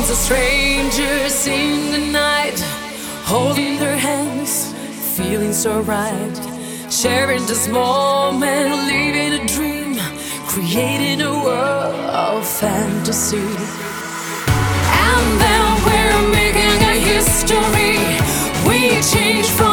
Comes a stranger in the night, holding their hands, feeling so right. Sharing this moment, living a dream, creating a world of fantasy. And then we're making a history. We change from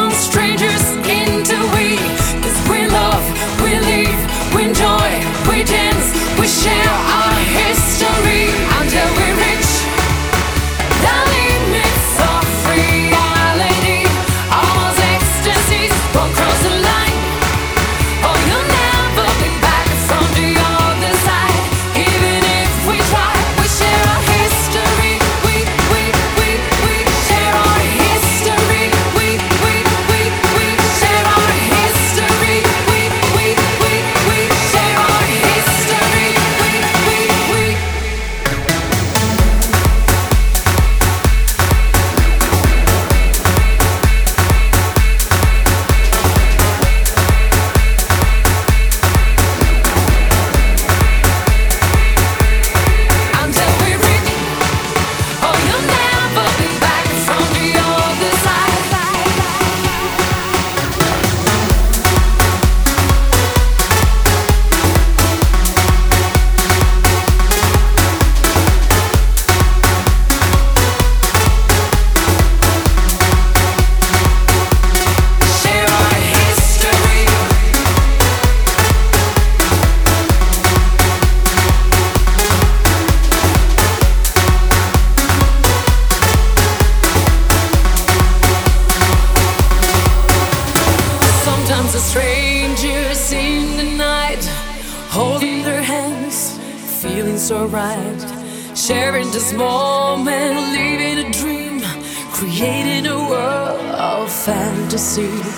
see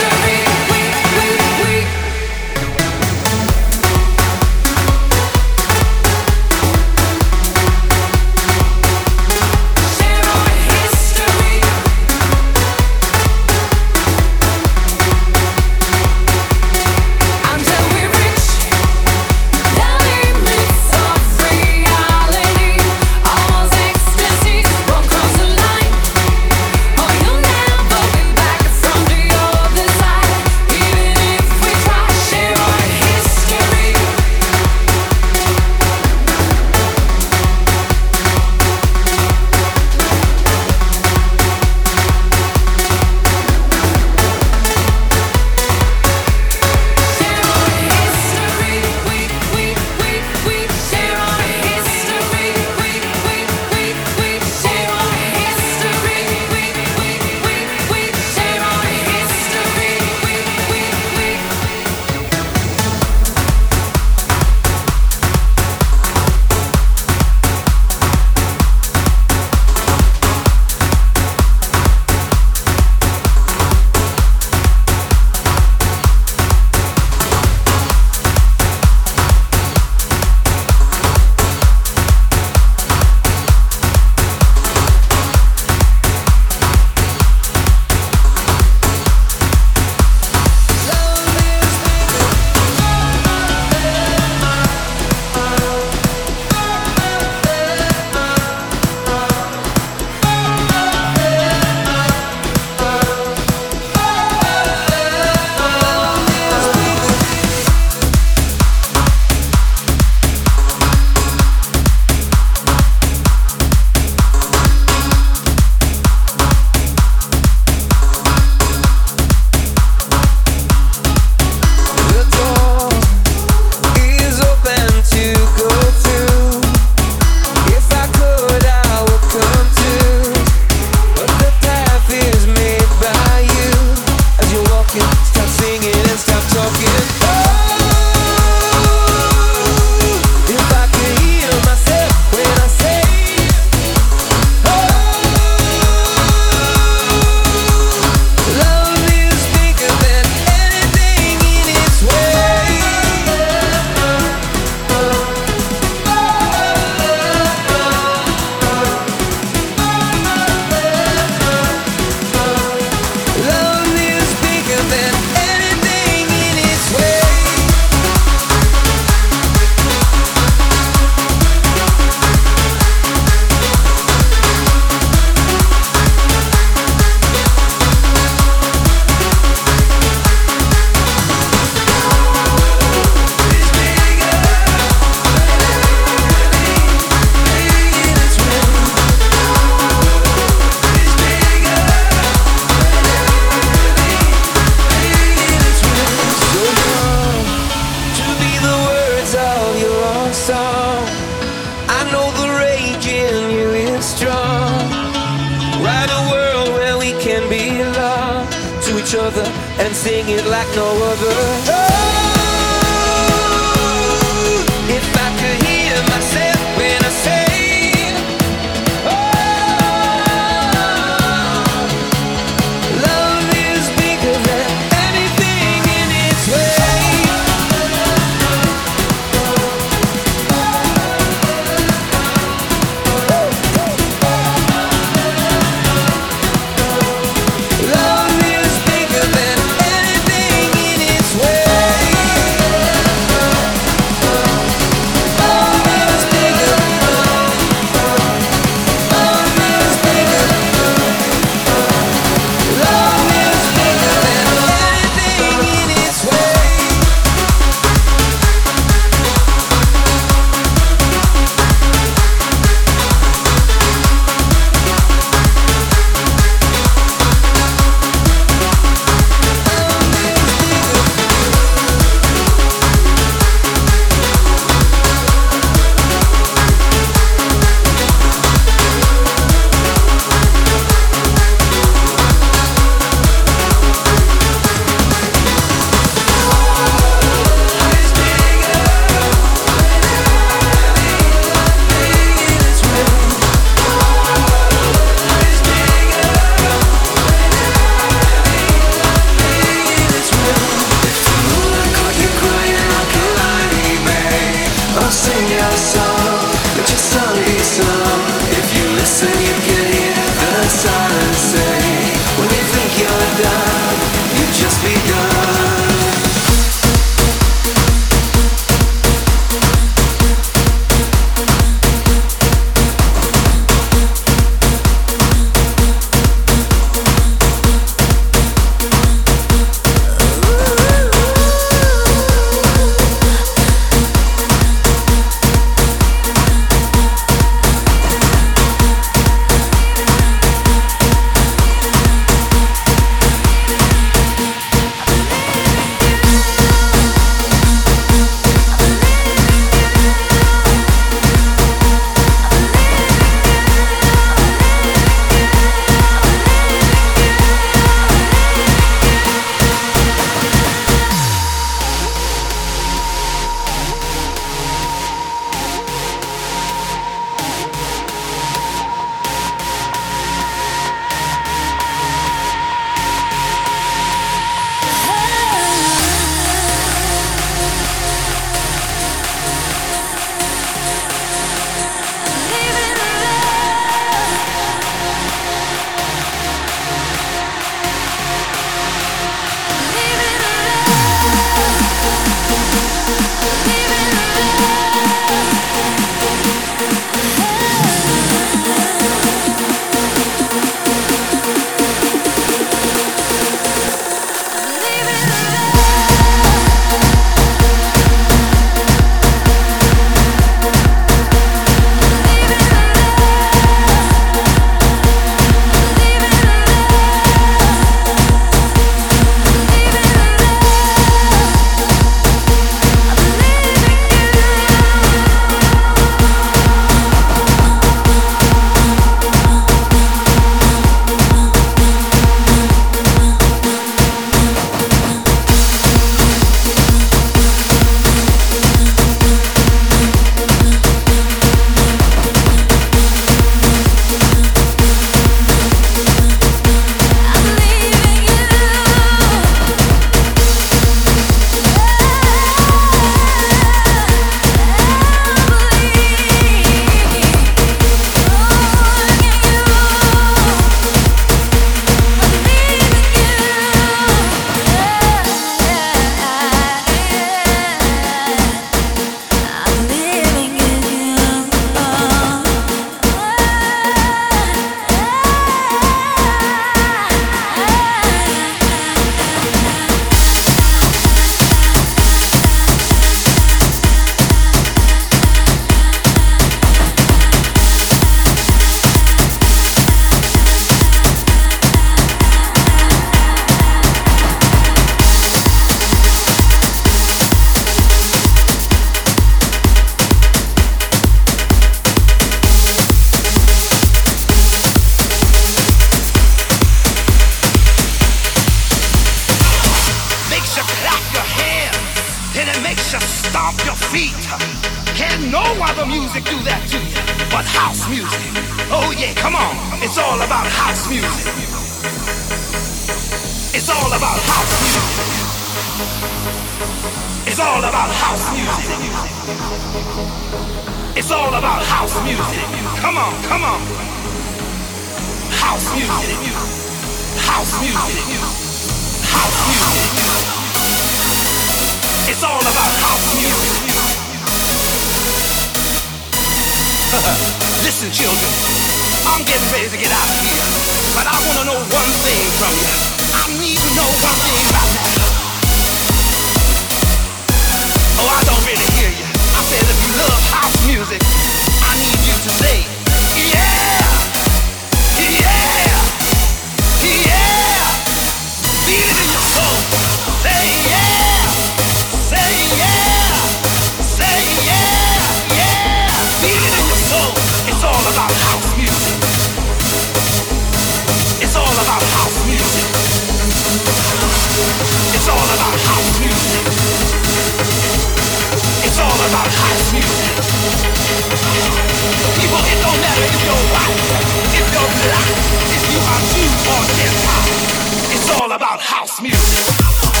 are Jew or It's all about house music.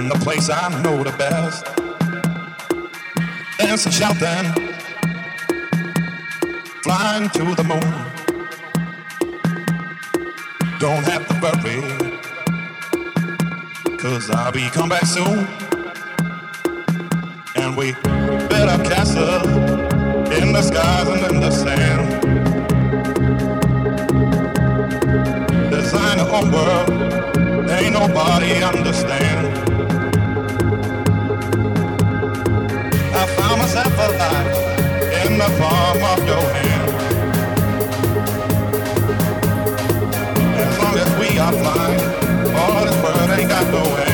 In the place I know the best. Dancing, shouting, flying to the moon. Don't have to worry, cause I'll be come back soon. And we build a castle in the skies and in the sand. Design a home world, ain't nobody understand. In the palm of your hand. As long as we are flying, all this world ain't got no end.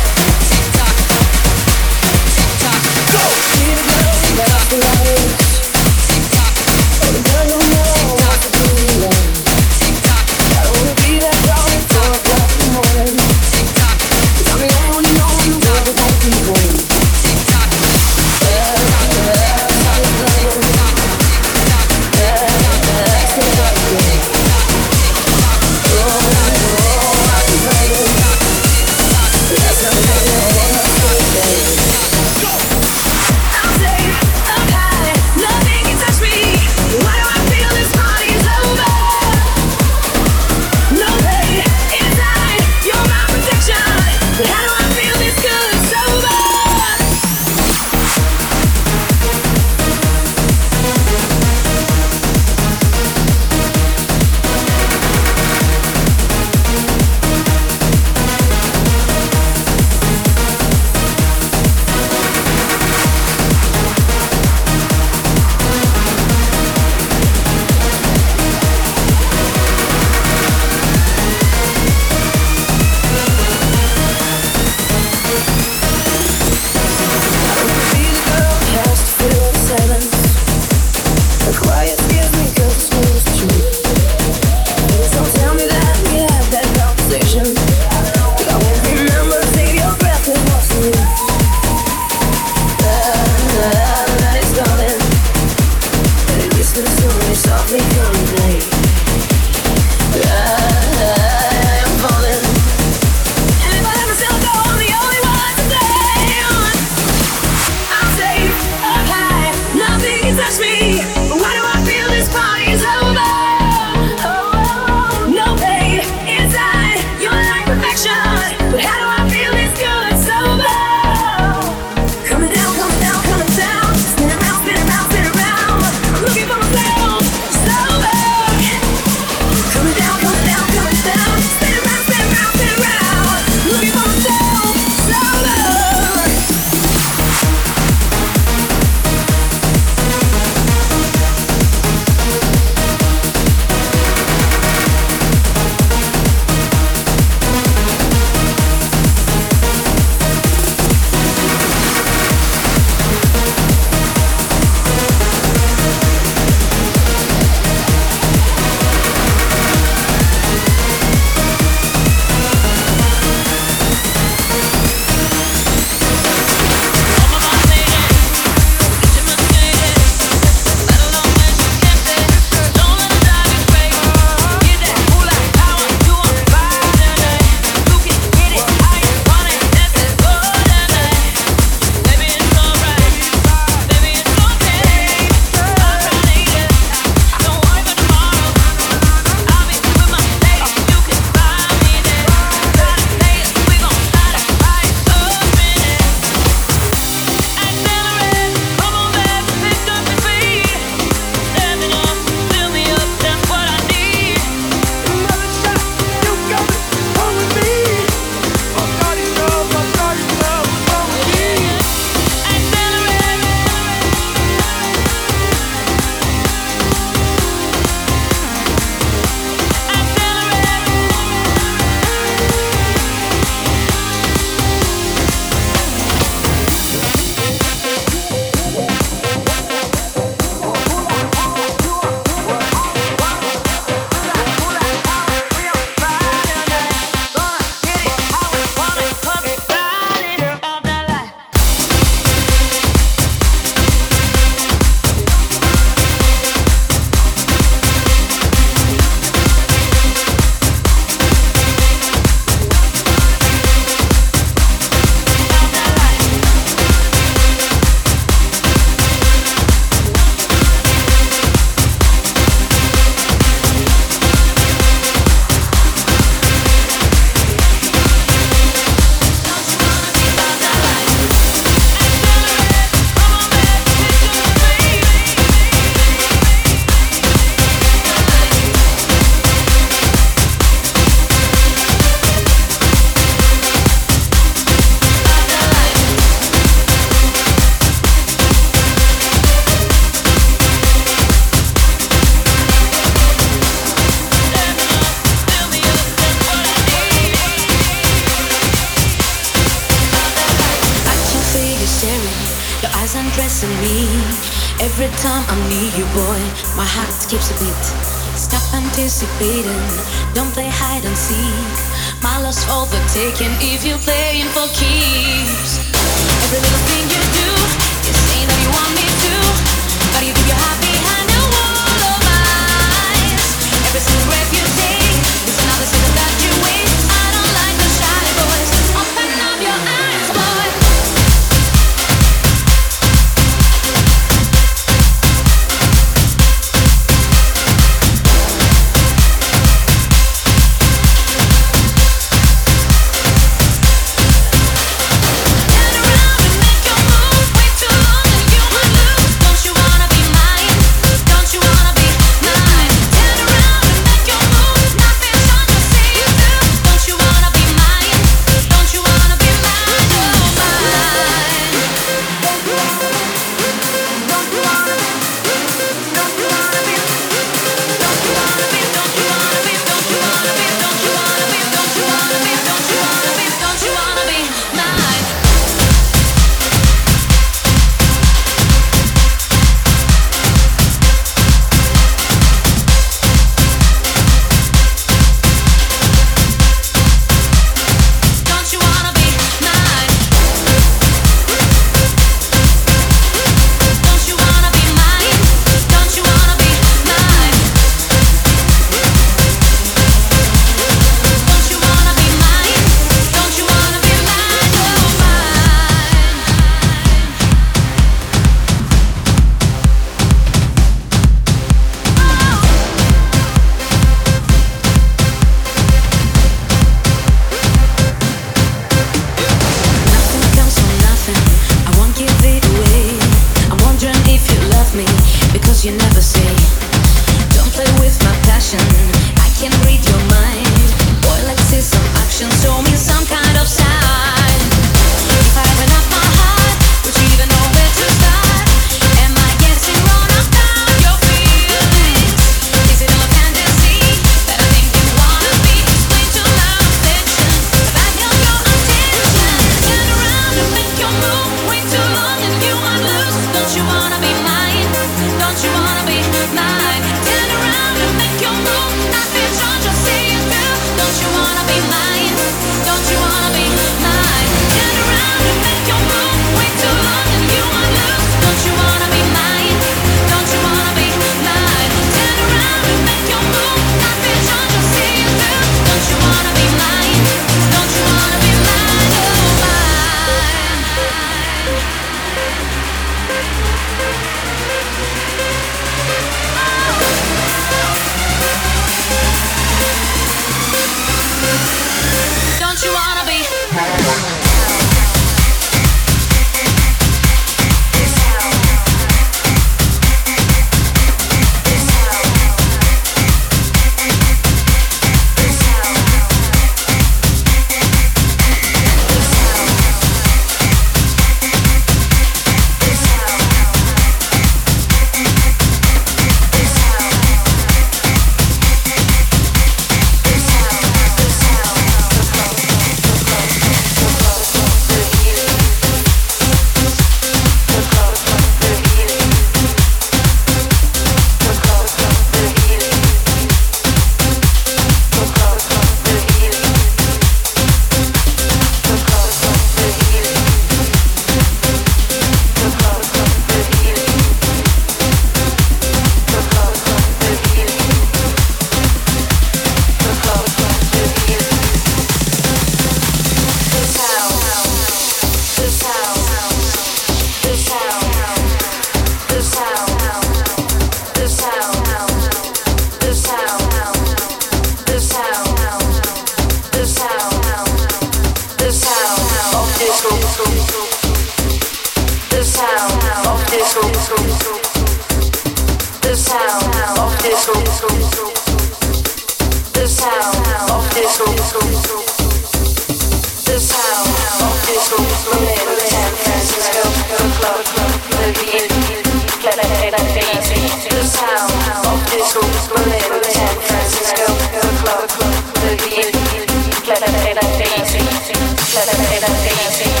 dancing.